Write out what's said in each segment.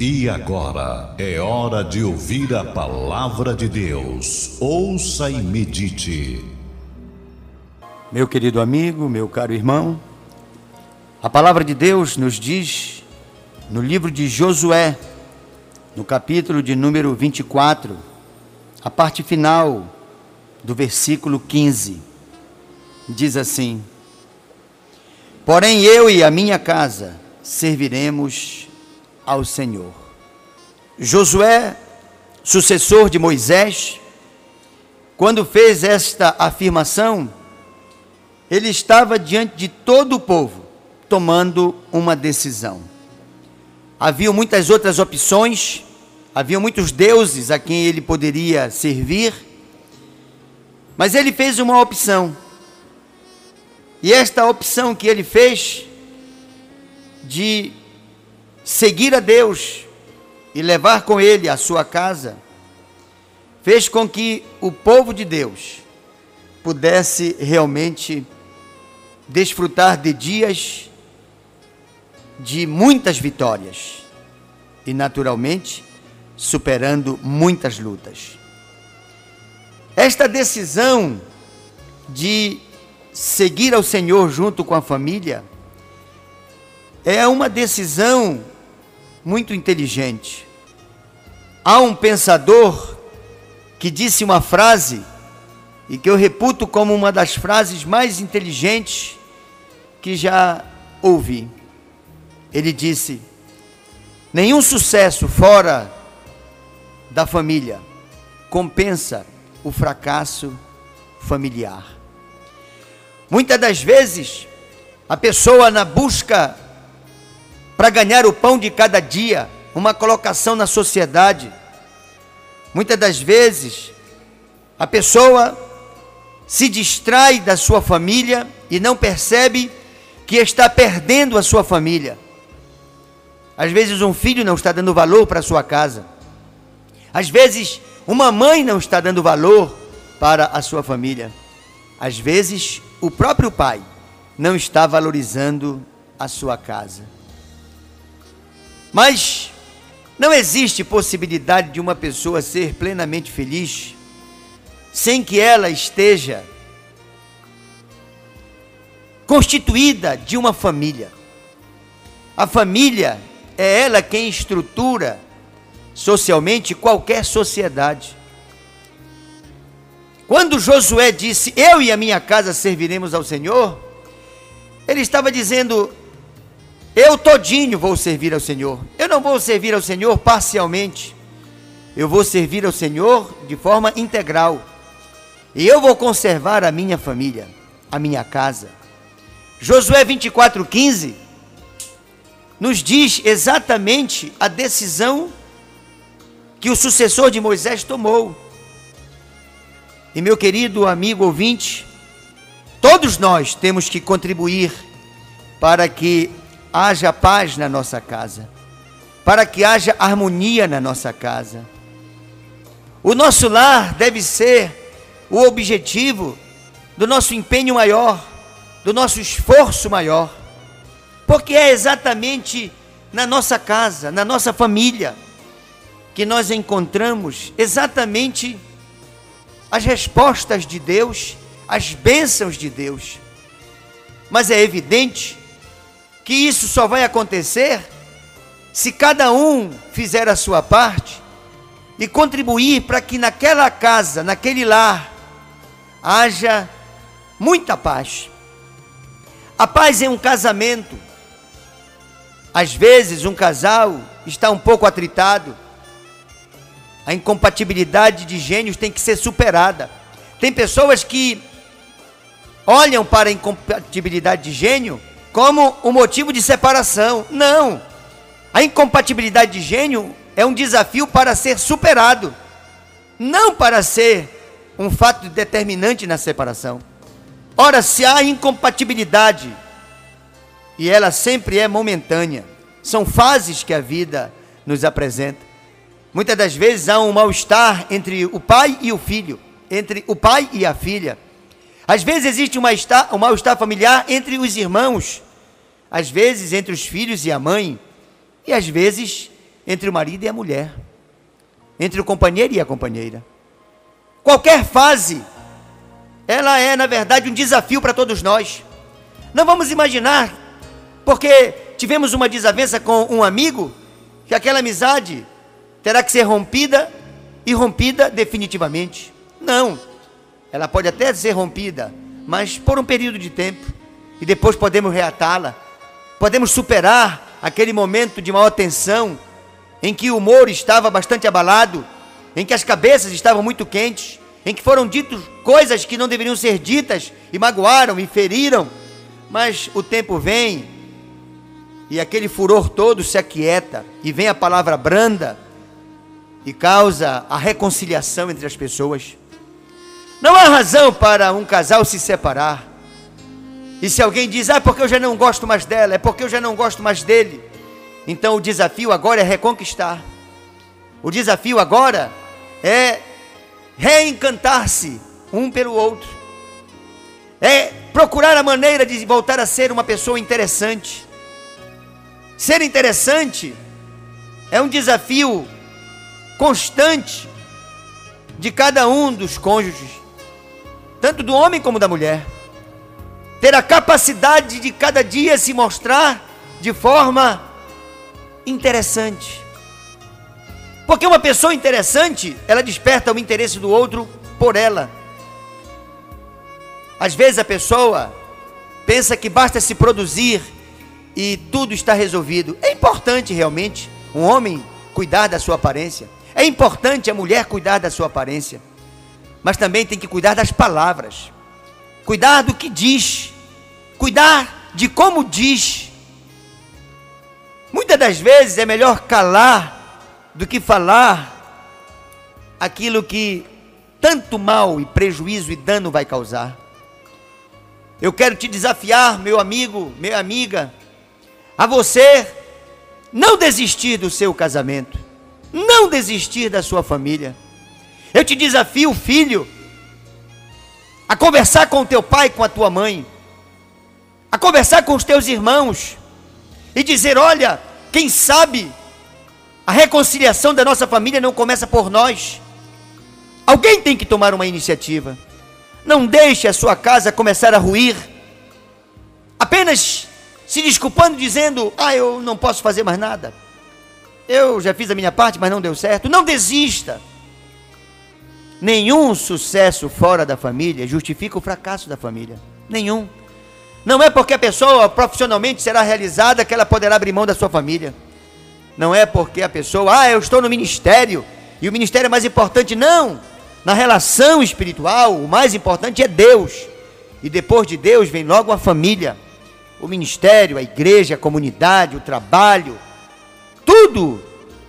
E agora é hora de ouvir a palavra de Deus. Ouça e medite. Meu querido amigo, meu caro irmão, a palavra de Deus nos diz no livro de Josué, no capítulo de número 24, a parte final do versículo 15, diz assim: Porém eu e a minha casa serviremos ao Senhor. Josué, sucessor de Moisés, quando fez esta afirmação, ele estava diante de todo o povo, tomando uma decisão. Havia muitas outras opções, havia muitos deuses a quem ele poderia servir, mas ele fez uma opção. E esta opção que ele fez de seguir a Deus e levar com ele a sua casa, fez com que o povo de Deus pudesse realmente desfrutar de dias de muitas vitórias e, naturalmente, superando muitas lutas. Esta decisão de seguir ao Senhor junto com a família é uma decisão muito inteligente. Há um pensador que disse uma frase e que eu reputo como uma das frases mais inteligentes que já ouvi. Ele disse: Nenhum sucesso fora da família compensa o fracasso familiar. Muitas das vezes, a pessoa na busca para ganhar o pão de cada dia, uma colocação na sociedade. Muitas das vezes, a pessoa se distrai da sua família e não percebe que está perdendo a sua família. Às vezes, um filho não está dando valor para a sua casa. Às vezes, uma mãe não está dando valor para a sua família. Às vezes, o próprio pai não está valorizando a sua casa. Mas não existe possibilidade de uma pessoa ser plenamente feliz sem que ela esteja constituída de uma família. A família é ela quem estrutura socialmente qualquer sociedade. Quando Josué disse: Eu e a minha casa serviremos ao Senhor, ele estava dizendo: eu todinho vou servir ao Senhor. Eu não vou servir ao Senhor parcialmente. Eu vou servir ao Senhor de forma integral. E eu vou conservar a minha família, a minha casa. Josué 24:15 nos diz exatamente a decisão que o sucessor de Moisés tomou. E meu querido amigo ouvinte, todos nós temos que contribuir para que haja paz na nossa casa, para que haja harmonia na nossa casa. O nosso lar deve ser o objetivo do nosso empenho maior, do nosso esforço maior, porque é exatamente na nossa casa, na nossa família, que nós encontramos exatamente as respostas de Deus, as bênçãos de Deus. Mas é evidente que isso só vai acontecer se cada um fizer a sua parte e contribuir para que naquela casa, naquele lar, haja muita paz. A paz em um casamento. Às vezes, um casal está um pouco atritado. A incompatibilidade de gênios tem que ser superada. Tem pessoas que olham para a incompatibilidade de gênio como um motivo de separação. Não. A incompatibilidade de gênio é um desafio para ser superado, não para ser um fato determinante na separação. Ora, se há incompatibilidade, e ela sempre é momentânea, são fases que a vida nos apresenta. Muitas das vezes há um mal-estar entre o pai e o filho, entre o pai e a filha às vezes existe um mal-estar, um mal-estar familiar entre os irmãos, às vezes entre os filhos e a mãe, e às vezes entre o marido e a mulher, entre o companheiro e a companheira. Qualquer fase, ela é, na verdade, um desafio para todos nós. Não vamos imaginar, porque tivemos uma desavença com um amigo, que aquela amizade terá que ser rompida e rompida definitivamente. Não. Ela pode até ser rompida, mas por um período de tempo. E depois podemos reatá-la. Podemos superar aquele momento de maior tensão, em que o humor estava bastante abalado, em que as cabeças estavam muito quentes, em que foram ditas coisas que não deveriam ser ditas e magoaram e feriram. Mas o tempo vem e aquele furor todo se aquieta e vem a palavra branda e causa a reconciliação entre as pessoas. Não há razão para um casal se separar. E se alguém diz, ah, porque eu já não gosto mais dela, é porque eu já não gosto mais dele. Então o desafio agora é reconquistar. O desafio agora é reencantar-se um pelo outro. É procurar a maneira de voltar a ser uma pessoa interessante. Ser interessante é um desafio constante de cada um dos cônjuges tanto do homem como da mulher. Ter a capacidade de cada dia se mostrar de forma interessante. Porque uma pessoa interessante, ela desperta o interesse do outro por ela. Às vezes a pessoa pensa que basta se produzir e tudo está resolvido. É importante realmente um homem cuidar da sua aparência. É importante a mulher cuidar da sua aparência mas também tem que cuidar das palavras, cuidar do que diz, cuidar de como diz. Muitas das vezes é melhor calar do que falar aquilo que tanto mal e prejuízo e dano vai causar. Eu quero te desafiar, meu amigo, minha amiga, a você não desistir do seu casamento, não desistir da sua família. Eu te desafio, filho, a conversar com o teu pai, com a tua mãe, a conversar com os teus irmãos e dizer: olha, quem sabe a reconciliação da nossa família não começa por nós. Alguém tem que tomar uma iniciativa. Não deixe a sua casa começar a ruir, apenas se desculpando, dizendo: Ah, eu não posso fazer mais nada. Eu já fiz a minha parte, mas não deu certo. Não desista. Nenhum sucesso fora da família justifica o fracasso da família. Nenhum. Não é porque a pessoa profissionalmente será realizada que ela poderá abrir mão da sua família. Não é porque a pessoa, ah, eu estou no ministério e o ministério é mais importante. Não. Na relação espiritual, o mais importante é Deus. E depois de Deus vem logo a família, o ministério, a igreja, a comunidade, o trabalho. Tudo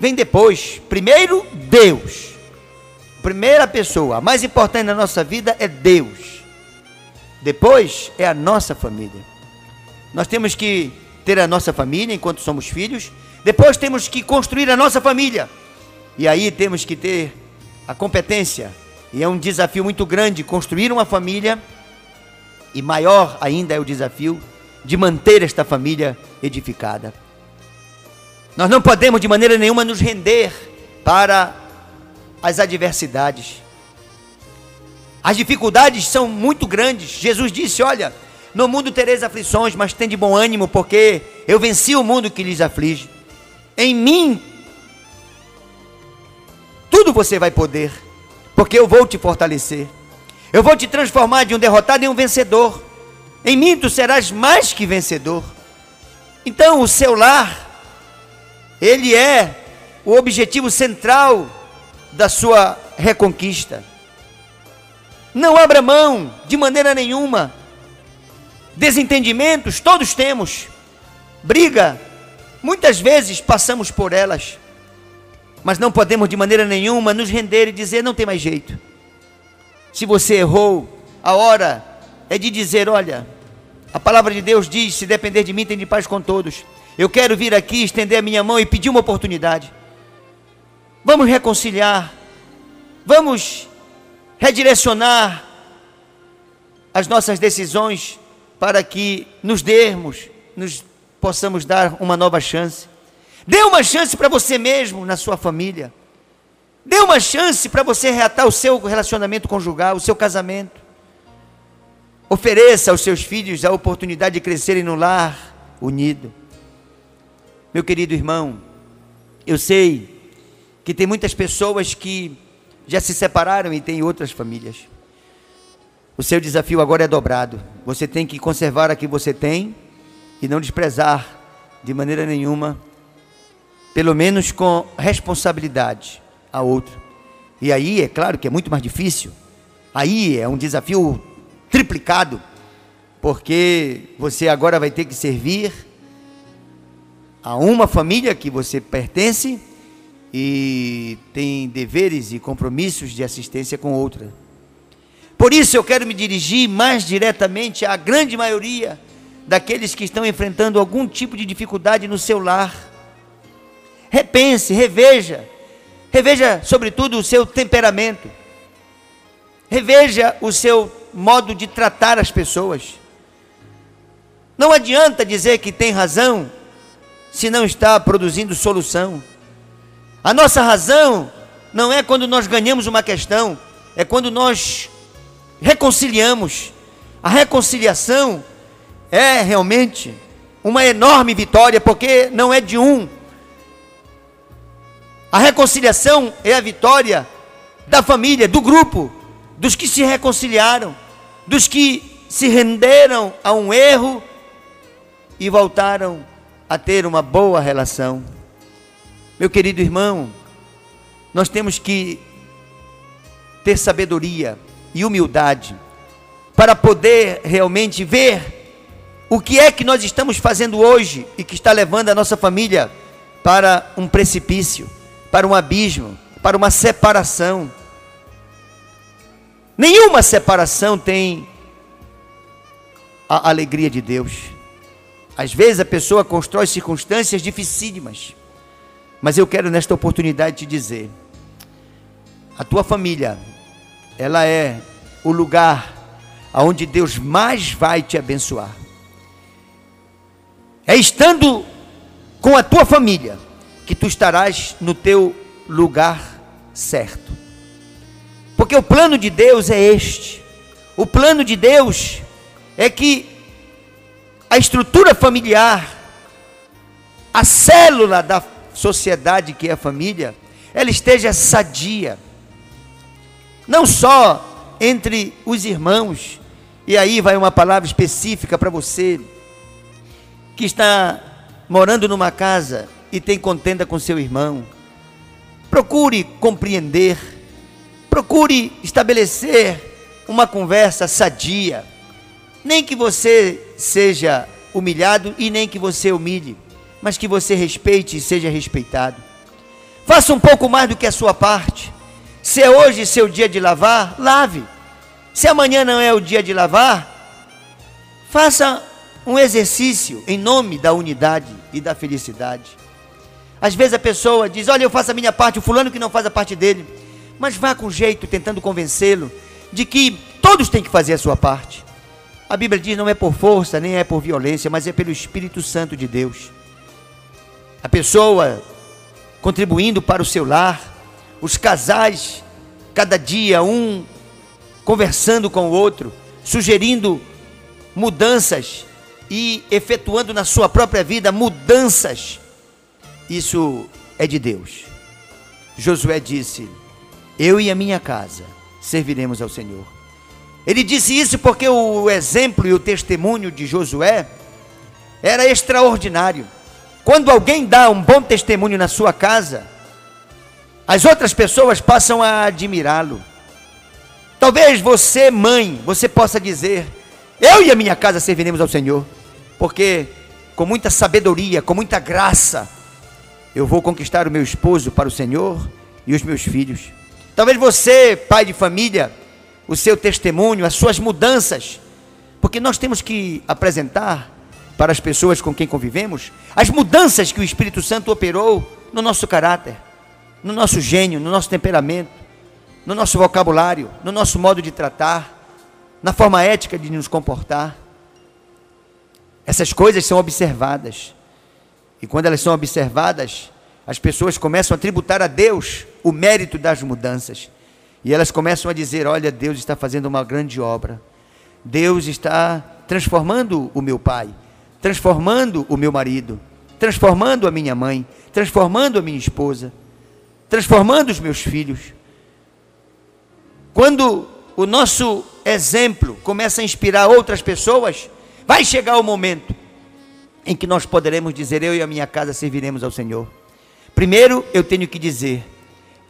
vem depois. Primeiro, Deus primeira pessoa, a mais importante na nossa vida é Deus. Depois é a nossa família. Nós temos que ter a nossa família enquanto somos filhos. Depois temos que construir a nossa família. E aí temos que ter a competência. E é um desafio muito grande construir uma família. E maior ainda é o desafio de manter esta família edificada. Nós não podemos de maneira nenhuma nos render para as adversidades. As dificuldades são muito grandes. Jesus disse: Olha, no mundo tereis aflições, mas tem de bom ânimo, porque eu venci o mundo que lhes aflige. Em mim, tudo você vai poder, porque eu vou te fortalecer. Eu vou te transformar de um derrotado em um vencedor. Em mim tu serás mais que vencedor. Então, o seu lar, ele é o objetivo central da sua reconquista. Não abra mão de maneira nenhuma. Desentendimentos todos temos. Briga, muitas vezes passamos por elas. Mas não podemos de maneira nenhuma nos render e dizer não tem mais jeito. Se você errou, a hora é de dizer, olha, a palavra de Deus diz: se depender de mim, tem de paz com todos. Eu quero vir aqui, estender a minha mão e pedir uma oportunidade. Vamos reconciliar. Vamos redirecionar as nossas decisões para que nos dermos, nos possamos dar uma nova chance. Dê uma chance para você mesmo na sua família. Dê uma chance para você reatar o seu relacionamento conjugal, o seu casamento. Ofereça aos seus filhos a oportunidade de crescerem no lar unido. Meu querido irmão, eu sei que tem muitas pessoas que já se separaram e têm outras famílias. O seu desafio agora é dobrado. Você tem que conservar a que você tem e não desprezar de maneira nenhuma, pelo menos com responsabilidade a outro. E aí é claro que é muito mais difícil. Aí é um desafio triplicado, porque você agora vai ter que servir a uma família que você pertence e tem deveres e compromissos de assistência com outra. Por isso eu quero me dirigir mais diretamente à grande maioria daqueles que estão enfrentando algum tipo de dificuldade no seu lar. Repense, reveja, reveja sobretudo o seu temperamento, reveja o seu modo de tratar as pessoas. Não adianta dizer que tem razão se não está produzindo solução. A nossa razão não é quando nós ganhamos uma questão, é quando nós reconciliamos. A reconciliação é realmente uma enorme vitória, porque não é de um. A reconciliação é a vitória da família, do grupo, dos que se reconciliaram dos que se renderam a um erro e voltaram a ter uma boa relação. Meu querido irmão, nós temos que ter sabedoria e humildade para poder realmente ver o que é que nós estamos fazendo hoje e que está levando a nossa família para um precipício, para um abismo, para uma separação. Nenhuma separação tem a alegria de Deus. Às vezes a pessoa constrói circunstâncias dificílimas, mas eu quero nesta oportunidade te dizer: a tua família, ela é o lugar aonde Deus mais vai te abençoar. É estando com a tua família que tu estarás no teu lugar certo. Porque o plano de Deus é este. O plano de Deus é que a estrutura familiar, a célula da sociedade que é a família, ela esteja sadia. Não só entre os irmãos, e aí vai uma palavra específica para você que está morando numa casa e tem contenda com seu irmão. Procure compreender Procure estabelecer uma conversa sadia. Nem que você seja humilhado e nem que você humilhe, mas que você respeite e seja respeitado. Faça um pouco mais do que a sua parte. Se é hoje seu dia de lavar, lave. Se amanhã não é o dia de lavar, faça um exercício em nome da unidade e da felicidade. Às vezes a pessoa diz: Olha, eu faço a minha parte, o fulano que não faz a parte dele mas vá com jeito tentando convencê-lo de que todos têm que fazer a sua parte. A Bíblia diz não é por força, nem é por violência, mas é pelo Espírito Santo de Deus. A pessoa contribuindo para o seu lar, os casais, cada dia um conversando com o outro, sugerindo mudanças e efetuando na sua própria vida mudanças. Isso é de Deus. Josué disse: eu e a minha casa serviremos ao Senhor. Ele disse isso porque o exemplo e o testemunho de Josué era extraordinário. Quando alguém dá um bom testemunho na sua casa, as outras pessoas passam a admirá-lo. Talvez você, mãe, você possa dizer: Eu e a minha casa serviremos ao Senhor, porque com muita sabedoria, com muita graça, eu vou conquistar o meu esposo para o Senhor e os meus filhos. Talvez você, pai de família, o seu testemunho, as suas mudanças, porque nós temos que apresentar para as pessoas com quem convivemos as mudanças que o Espírito Santo operou no nosso caráter, no nosso gênio, no nosso temperamento, no nosso vocabulário, no nosso modo de tratar, na forma ética de nos comportar. Essas coisas são observadas. E quando elas são observadas, as pessoas começam a tributar a Deus o mérito das mudanças. E elas começam a dizer: Olha, Deus está fazendo uma grande obra. Deus está transformando o meu pai, transformando o meu marido, transformando a minha mãe, transformando a minha esposa, transformando os meus filhos. Quando o nosso exemplo começa a inspirar outras pessoas, vai chegar o momento em que nós poderemos dizer: Eu e a minha casa serviremos ao Senhor. Primeiro, eu tenho que dizer: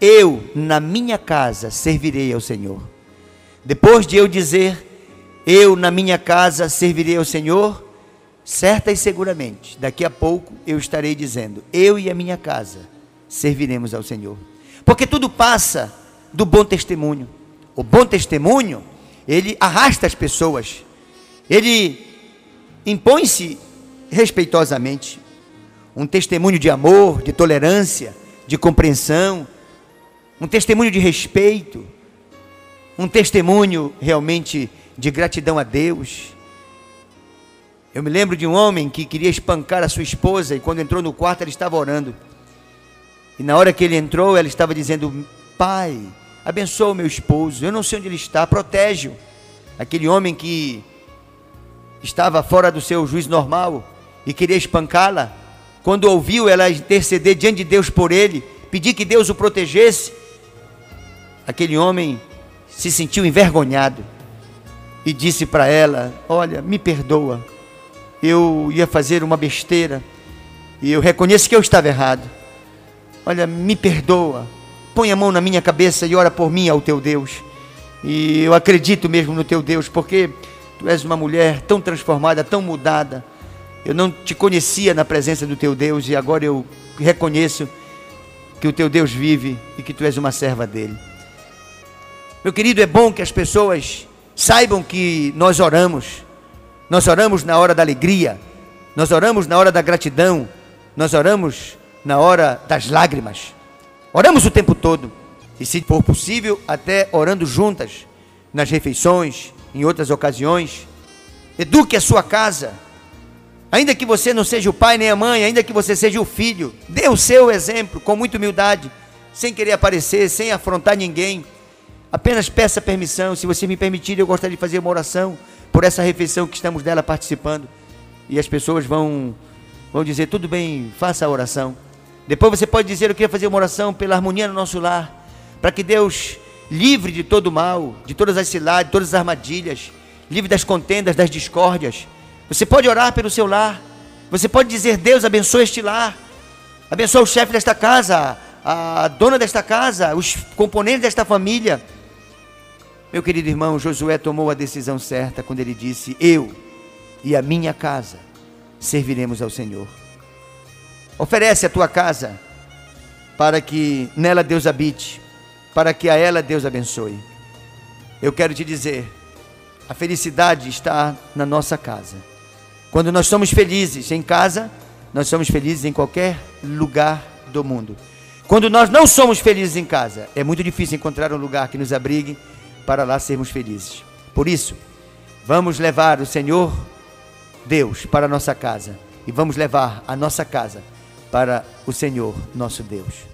Eu, na minha casa, servirei ao Senhor. Depois de eu dizer: Eu, na minha casa, servirei ao Senhor, certa e seguramente, daqui a pouco eu estarei dizendo: Eu e a minha casa serviremos ao Senhor. Porque tudo passa do bom testemunho. O bom testemunho, ele arrasta as pessoas. Ele impõe-se respeitosamente. Um testemunho de amor, de tolerância, de compreensão, um testemunho de respeito, um testemunho realmente de gratidão a Deus. Eu me lembro de um homem que queria espancar a sua esposa e quando entrou no quarto ela estava orando. E na hora que ele entrou, ela estava dizendo: Pai, abençoa o meu esposo, eu não sei onde ele está, protege-o. Aquele homem que estava fora do seu juízo normal e queria espancá-la, quando ouviu ela interceder diante de Deus por ele, pedir que Deus o protegesse, aquele homem se sentiu envergonhado e disse para ela: Olha, me perdoa, eu ia fazer uma besteira e eu reconheço que eu estava errado. Olha, me perdoa, põe a mão na minha cabeça e ora por mim ao teu Deus. E eu acredito mesmo no teu Deus, porque tu és uma mulher tão transformada, tão mudada. Eu não te conhecia na presença do teu Deus e agora eu reconheço que o teu Deus vive e que tu és uma serva dele. Meu querido, é bom que as pessoas saibam que nós oramos. Nós oramos na hora da alegria, nós oramos na hora da gratidão, nós oramos na hora das lágrimas. Oramos o tempo todo. E se for possível, até orando juntas, nas refeições, em outras ocasiões. Eduque a sua casa, Ainda que você não seja o pai nem a mãe, ainda que você seja o filho, dê o seu exemplo com muita humildade, sem querer aparecer, sem afrontar ninguém. Apenas peça permissão. Se você me permitir, eu gostaria de fazer uma oração por essa refeição que estamos dela participando. E as pessoas vão, vão dizer: tudo bem, faça a oração. Depois você pode dizer: eu queria fazer uma oração pela harmonia no nosso lar, para que Deus livre de todo o mal, de todas as ciladas, de todas as armadilhas, livre das contendas, das discórdias você pode orar pelo seu lar. Você pode dizer: Deus abençoe este lar. Abençoe o chefe desta casa, a dona desta casa, os componentes desta família. Meu querido irmão, Josué tomou a decisão certa quando ele disse: Eu e a minha casa serviremos ao Senhor. Oferece a tua casa para que nela Deus habite, para que a ela Deus abençoe. Eu quero te dizer, a felicidade está na nossa casa. Quando nós somos felizes em casa, nós somos felizes em qualquer lugar do mundo. Quando nós não somos felizes em casa, é muito difícil encontrar um lugar que nos abrigue para lá sermos felizes. Por isso, vamos levar o Senhor Deus para a nossa casa e vamos levar a nossa casa para o Senhor nosso Deus.